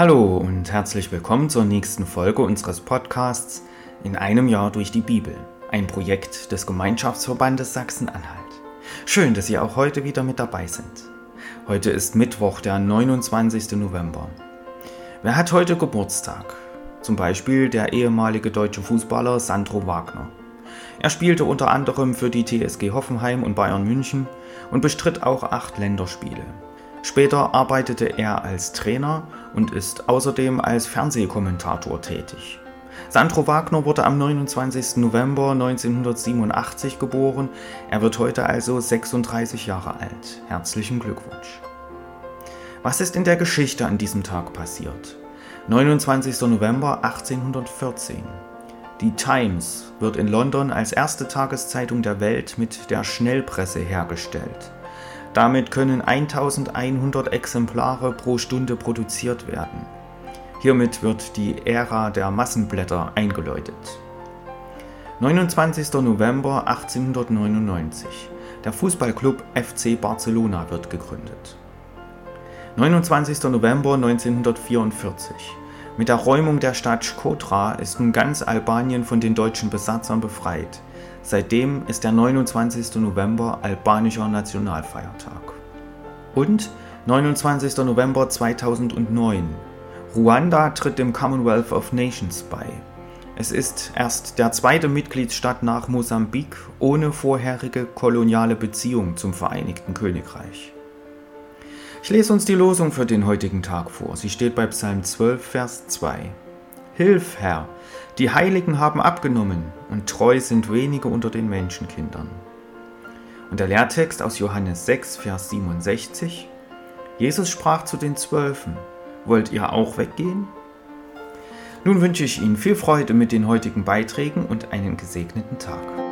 Hallo und herzlich willkommen zur nächsten Folge unseres Podcasts In einem Jahr durch die Bibel, ein Projekt des Gemeinschaftsverbandes Sachsen-Anhalt. Schön, dass Sie auch heute wieder mit dabei sind. Heute ist Mittwoch, der 29. November. Wer hat heute Geburtstag? Zum Beispiel der ehemalige deutsche Fußballer Sandro Wagner. Er spielte unter anderem für die TSG Hoffenheim und Bayern München und bestritt auch acht Länderspiele. Später arbeitete er als Trainer und ist außerdem als Fernsehkommentator tätig. Sandro Wagner wurde am 29. November 1987 geboren. Er wird heute also 36 Jahre alt. Herzlichen Glückwunsch. Was ist in der Geschichte an diesem Tag passiert? 29. November 1814. Die Times wird in London als erste Tageszeitung der Welt mit der Schnellpresse hergestellt. Damit können 1100 Exemplare pro Stunde produziert werden. Hiermit wird die Ära der Massenblätter eingeläutet. 29. November 1899. Der Fußballclub FC Barcelona wird gegründet. 29. November 1944. Mit der Räumung der Stadt Shkodra ist nun ganz Albanien von den deutschen Besatzern befreit. Seitdem ist der 29. November albanischer Nationalfeiertag. Und 29. November 2009. Ruanda tritt dem Commonwealth of Nations bei. Es ist erst der zweite Mitgliedsstaat nach Mosambik ohne vorherige koloniale Beziehung zum Vereinigten Königreich. Ich lese uns die Losung für den heutigen Tag vor. Sie steht bei Psalm 12, Vers 2. Hilf, Herr, die Heiligen haben abgenommen und treu sind wenige unter den Menschenkindern. Und der Lehrtext aus Johannes 6, Vers 67. Jesus sprach zu den Zwölfen, wollt ihr auch weggehen? Nun wünsche ich Ihnen viel Freude mit den heutigen Beiträgen und einen gesegneten Tag.